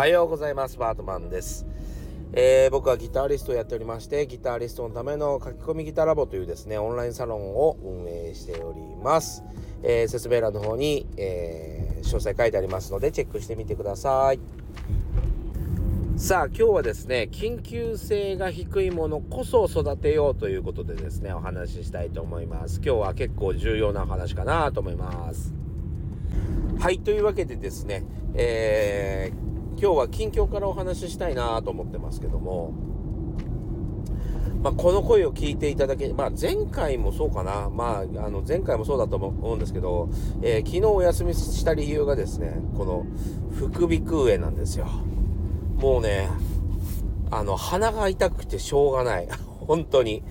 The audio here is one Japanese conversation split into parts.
はようございます。バートマンです、えー、僕はギタリストをやっておりましてギタリストのための書き込みギターラボというですねオンラインサロンを運営しております、えー、説明欄の方に、えー、詳細書いてありますのでチェックしてみてください。さあ今日はですね緊急性が低いものこそ育てようということでですねお話ししたいと思います。今日は結構重要な話かなと思います。はいというわけでですね、えー、今日は近況からお話ししたいなと思ってますけども、まあ、この声を聞いていただけ、まあ、前回もそうかな、まあ、あの前回もそうだと思うんですけど、えー、昨日お休みした理由がですねこの副鼻腔炎なんですよ。もうねあの鼻が痛くてしょうがない。本当に。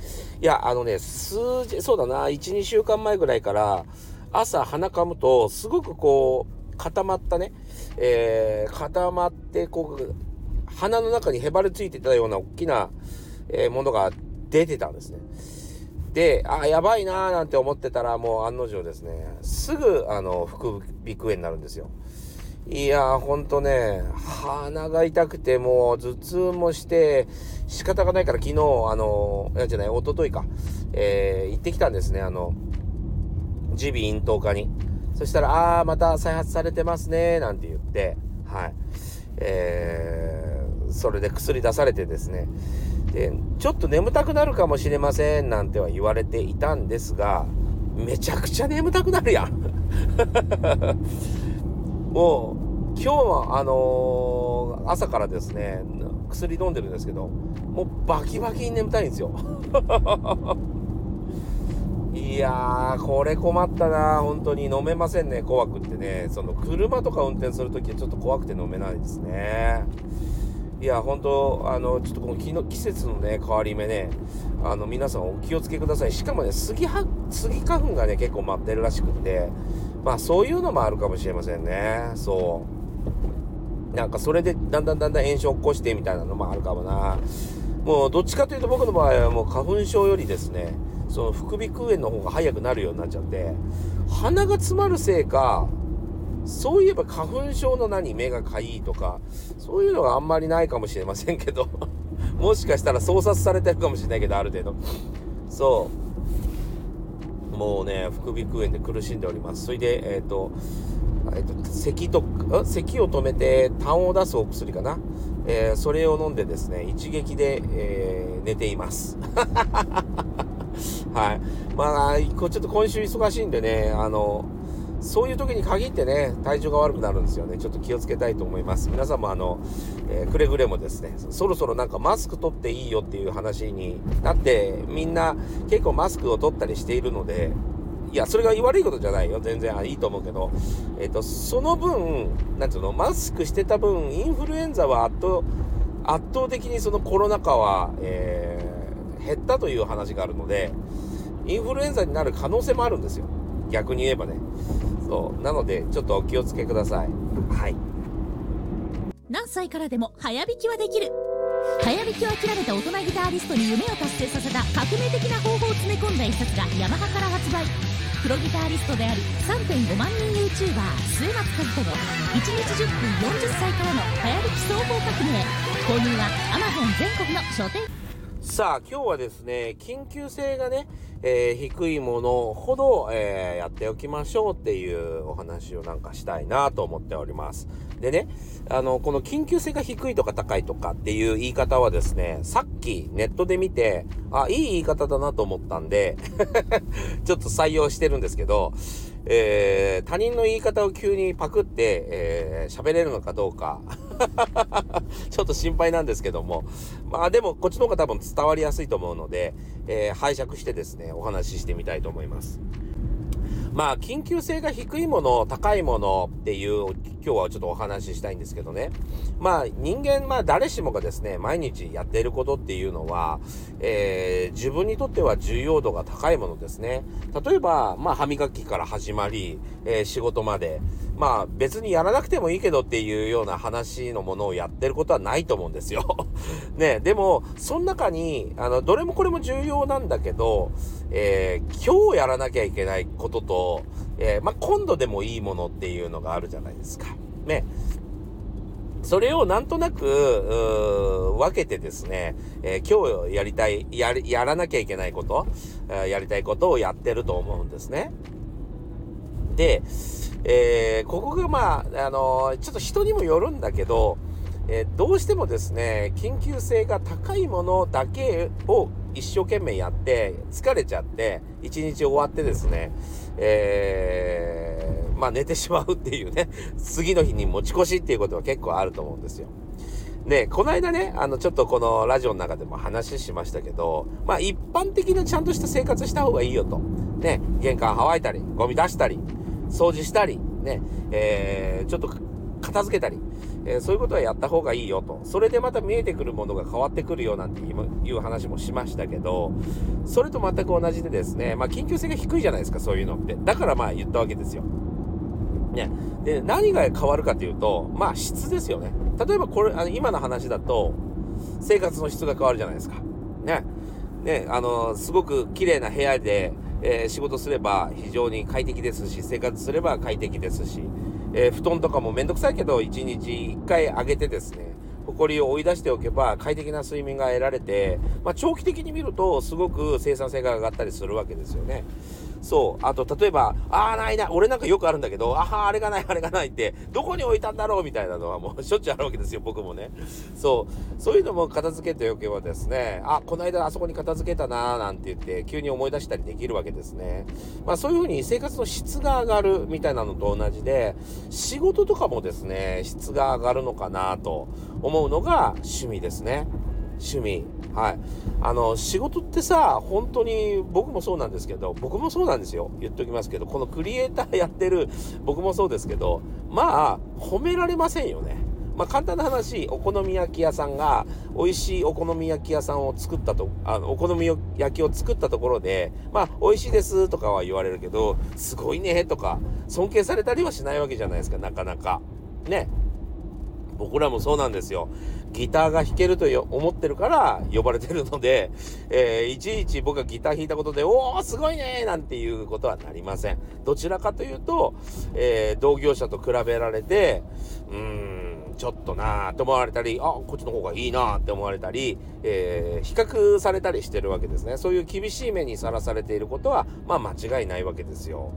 いやあのね数字そうだな12週間前ぐらいから朝鼻かむと、すごくこう、固まったね、えー、固まって、こう、鼻の中にへばりついてたような大きな、えー、ものが出てたんですね。で、あ、やばいなーなんて思ってたら、もう案の定ですね、すぐ、あの、副鼻腔炎になるんですよ。いやー、ほんとね、鼻が痛くて、もう頭痛もして、仕方がないから昨日、あの、いやじゃない、一昨日か、えー、行ってきたんですね、あの、耳鼻咽頭科に。そしたら、ああ、また再発されてますね、なんて言って、はい。えー、それで薬出されてですね。で、ちょっと眠たくなるかもしれません、なんては言われていたんですが、めちゃくちゃ眠たくなるやん。もう、今日は、あのー、朝からですね、薬飲んでるんですけど、もうバキバキに眠たいんですよ。いやー、これ困ったな本当に飲めませんね、怖くってね。その、車とか運転するときはちょっと怖くて飲めないですね。いや、本当あの、ちょっとこの季の季節のね、変わり目ね、あの、皆さんお気をつけください。しかもね、スギは、スギ花粉がね、結構待ってるらしくって、まあ、そういうのもあるかもしれませんね。そう。なんか、それで、だんだんだんだん炎症を起こしてみたいなのもあるかもな。もう、どっちかというと僕の場合はもう花粉症よりですね、その副鼻腔炎の方が早くなるようになっちゃって、鼻が詰まるせいか、そういえば花粉症の何、目がかゆいとか、そういうのがあんまりないかもしれませんけど、もしかしたら操作されてるかもしれないけど、ある程度。そう。もうね、副鼻腔炎で苦しんでおります。それで、えっ、ー、と、えっ、ー、と、咳と、咳を止めて痰を出すお薬かな？えー、それを飲んでですね、一撃で、え寝ています。はい。まあ、ちょっと今週忙しいんでね、あの、そういう時に限ってね、体調が悪くなるんですよね。ちょっと気をつけたいと思います。皆さんもあの、えー、くれぐれもですね、そろそろなんかマスク取っていいよっていう話になって、みんな結構マスクを取ったりしているので、いや、それが悪いことじゃないよ。全然いいと思うけど、えっ、ー、と、その分、なんつうの、マスクしてた分、インフルエンザは圧倒、圧倒的にそのコロナ禍は、えー、減ったという話があるので、インフルエンザになる可能性もあるんですよ。逆に言えばね。そう。なので、ちょっとお気をつけください。はい。何歳からでも早弾きはできる。早弾きを諦めた大人ギターリストに夢を達成させた革命的な方法を詰め込んだ一冊がヤマハから発売。プロギタリストであり3.5万人 YouTuber 末松和人の1日10分40歳からの早弾き総合革命購入は Amazon 全国の書店さあ、今日はですね、緊急性がね、えー、低いものほど、えー、やっておきましょうっていうお話をなんかしたいなと思っております。でね、あの、この緊急性が低いとか高いとかっていう言い方はですね、さっきネットで見て、あ、いい言い方だなと思ったんで ちょっと採用してるんですけど、えー、他人の言い方を急にパクって、えー、喋れるのかどうか ちょっと心配なんですけども。まあでも、こっちの方が多分伝わりやすいと思うので、えー、拝借してですね、お話ししてみたいと思います。まあ、緊急性が低いもの、高いものっていう、今日はちょっとお話ししたいんですけどね。まあ、人間、まあ、誰しもがですね、毎日やっていることっていうのは、えー、自分にとっては重要度が高いものですね。例えば、まあ、歯磨きから始まり、えー、仕事まで、まあ、別にやらなくてもいいけどっていうような話のものをやってることはないと思うんですよ。ね、でも、その中に、あの、どれもこれも重要なんだけど、えー、今日やらなきゃいけないことと、えー、まあ、今度でもいいものっていうのがあるじゃないですか。ね。それをなんとなく、分けてですね、えー、今日やりたい、ややらなきゃいけないこと、えー、やりたいことをやってると思うんですね。で、えー、ここがまあ、あのちょっと人にもよるんだけど、えどうしてもですね、緊急性が高いものだけを一生懸命やって、疲れちゃって、一日終わってですね、えー、まあ寝てしまうっていうね、次の日に持ち越しっていうことは結構あると思うんですよ。で、この間ね、あの、ちょっとこのラジオの中でも話しましたけど、まあ一般的なちゃんとした生活した方がいいよと。ね、玄関乾いたり、ゴミ出したり、掃除したり、ね、えー、ちょっと片付けたり、えー、そういうことはやった方がいいよと。それでまた見えてくるものが変わってくるよなんていう話もしましたけど、それと全く同じでですね、まあ緊急性が低いじゃないですか、そういうのって。だからまあ言ったわけですよ。ね。で、何が変わるかというと、まあ質ですよね。例えばこれ、あの今の話だと、生活の質が変わるじゃないですか。ね。ね、あの、すごく綺麗な部屋で、えー、仕事すれば非常に快適ですし、生活すれば快適ですし、えー、布団とかもめんどくさいけど、1日1回上げてですね、埃を追い出しておけば快適な睡眠が得られて、まあ、長期的に見るとすごく生産性が上がったりするわけですよね。そう。あと、例えば、ああ、ないな。俺なんかよくあるんだけど、ああ、あれがない、あれがないって、どこに置いたんだろうみたいなのはもう しょっちゅうあるわけですよ、僕もね。そう。そういうのも片付けておけばですね、あ、この間あそこに片付けたなーなんて言って、急に思い出したりできるわけですね。まあそういうふうに生活の質が上がるみたいなのと同じで、仕事とかもですね、質が上がるのかなと思うのが趣味ですね。趣味。はい。あの、仕事ってさ、本当に僕もそうなんですけど、僕もそうなんですよ。言っておきますけど、このクリエイターやってる僕もそうですけど、まあ、褒められませんよね。まあ、簡単な話、お好み焼き屋さんが、美味しいお好み焼き屋さんを作ったと、あの、お好み焼きを作ったところで、まあ、美味しいですとかは言われるけど、すごいねとか、尊敬されたりはしないわけじゃないですか、なかなか。ね。僕らもそうなんですよ。ギターが弾けると思ってるから呼ばれてるので、えー、いちいち僕がギター弾いたことで、おー、すごいねなんていうことはなりません。どちらかというと、えー、同業者と比べられて、うーん、ちょっとなーって思われたり、あ、こっちの方がいいなーって思われたり、えー、比較されたりしてるわけですね。そういう厳しい目にさらされていることは、まあ間違いないわけですよ。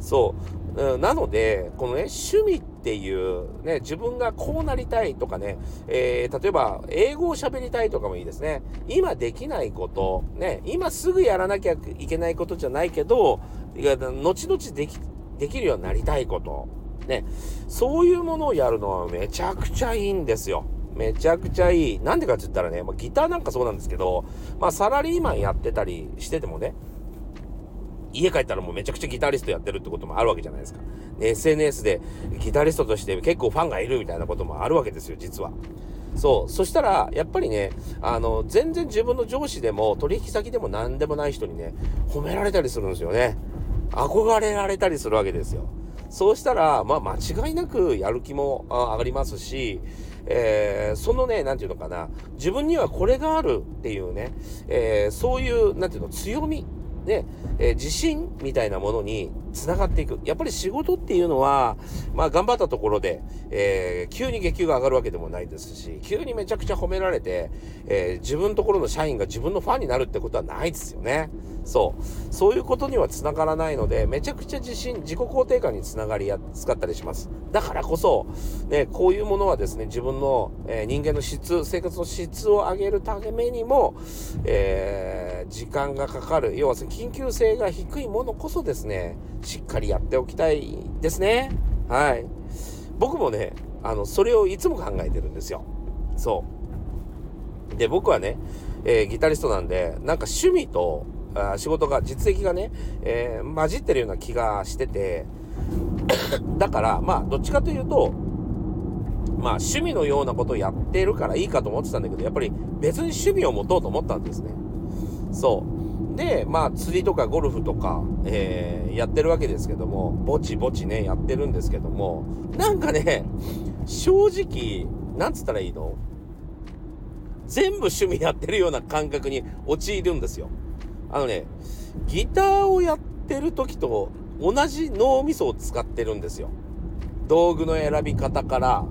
そうう。ん、なので、このね、趣味っていう、ね、自分がこうなりたいとかね、えー、例えば、英語を喋りたいとかもいいですね。今できないこと、ね、今すぐやらなきゃいけないことじゃないけど、いや後々でき、できるようになりたいこと、ね、そういうものをやるのはめちゃくちゃいいんですよ。めちゃくちゃいい。なんでかって言ったらね、まあ、ギターなんかそうなんですけど、まあサラリーマンやってたりしててもね、家帰ったらもうめちゃくちゃギタリストやってるってこともあるわけじゃないですか。ね、SNS でギタリストとして結構ファンがいるみたいなこともあるわけですよ、実は。そう。そしたら、やっぱりね、あの、全然自分の上司でも取引先でも何でもない人にね、褒められたりするんですよね。憧れられたりするわけですよ。そうしたら、まあ間違いなくやる気も上がりますし、えー、そのね、なんていうのかな、自分にはこれがあるっていうね、えー、そういう、なんていうの、強みで、えー、自信みたいなものに繋がっていく。やっぱり仕事っていうのは、まあ頑張ったところで、えー、急に月給が上がるわけでもないですし、急にめちゃくちゃ褒められて、えー、自分のところの社員が自分のファンになるってことはないですよね。そう。そういうことには繋がらないので、めちゃくちゃ自信、自己肯定感につながりやすかったりします。だからこそ、ね、こういうものはですね、自分の、えー、人間の質、生活の質を上げるためにも、えー、時間がかかる。要は、緊急性が低いものこそですね、しっかりやっておきたいですね。はい。僕もね、あの、それをいつも考えてるんですよ。そう。で、僕はね、えー、ギタリストなんで、なんか趣味とあ仕事が、実績がね、えー、混じってるような気がしてて、だから、まあ、どっちかというと、まあ、趣味のようなことをやってるからいいかと思ってたんだけど、やっぱり別に趣味を持とうと思ったんですね。そう。で、まあ、釣りとかゴルフとか、えー、やってるわけですけども、ぼちぼちね、やってるんですけども、なんかね、正直、なんつったらいいの？全部趣味やってるような感覚に陥るんですよ。あのね、ギターをやってる時と同じ脳みそを使ってるんですよ。道具の選び方から、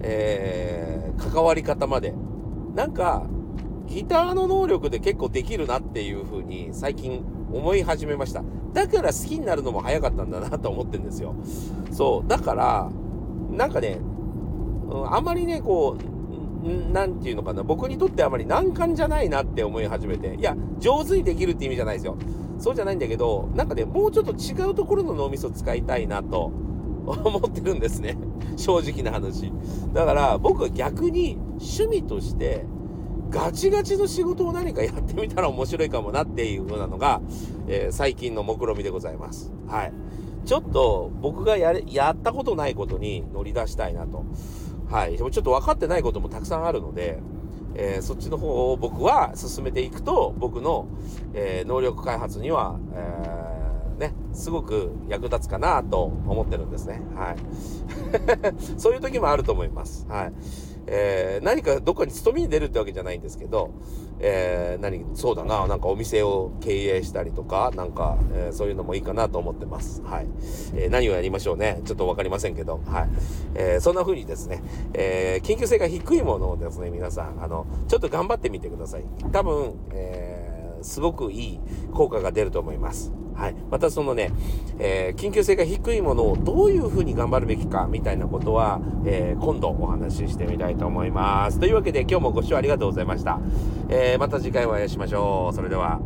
えー、関わり方まで。なんか、ギターの能力で結構できるなっていう風に最近思い始めました。だから好きになるのも早かったんだなと思ってんですよ。そう。だから、なんかね、うん、あまりね、こう、なんていうのかな、僕にとってあまり難関じゃないなって思い始めて、いや、上手にできるって意味じゃないですよ。そうじゃないんだけど、なんかね、もうちょっと違うところの脳みそ使いたいなと 思ってるんですね。正直な話。だから僕は逆に趣味としてガチガチの仕事を何かやってみたら面白いかもなっていう風なのが、えー、最近の目論見でございます。はい。ちょっと僕がやれやったことないことに乗り出したいなと。はい。ちょっと分かってないこともたくさんあるので、えー、そっちの方を僕は進めていくと、僕の、えー、能力開発には、えー、ね、すごく役立つかなと思ってるんですね。はい。そういう時もあると思います。はい。えー、何かどっかに勤めに出るってわけじゃないんですけど、えー、何、そうだな、なんかお店を経営したりとか、なんか、えー、そういうのもいいかなと思ってます。はい。えー、何をやりましょうね。ちょっと分かりませんけど、はい。えー、そんな風にですね、えー、緊急性が低いものをですね、皆さん、あの、ちょっと頑張ってみてください。多分、えー、すごくいい効果が出ると思います。はい。またそのね、えー、緊急性が低いものをどういうふうに頑張るべきかみたいなことは、えー、今度お話ししてみたいと思います。というわけで今日もご視聴ありがとうございました。えー、また次回お会いしましょう。それでは。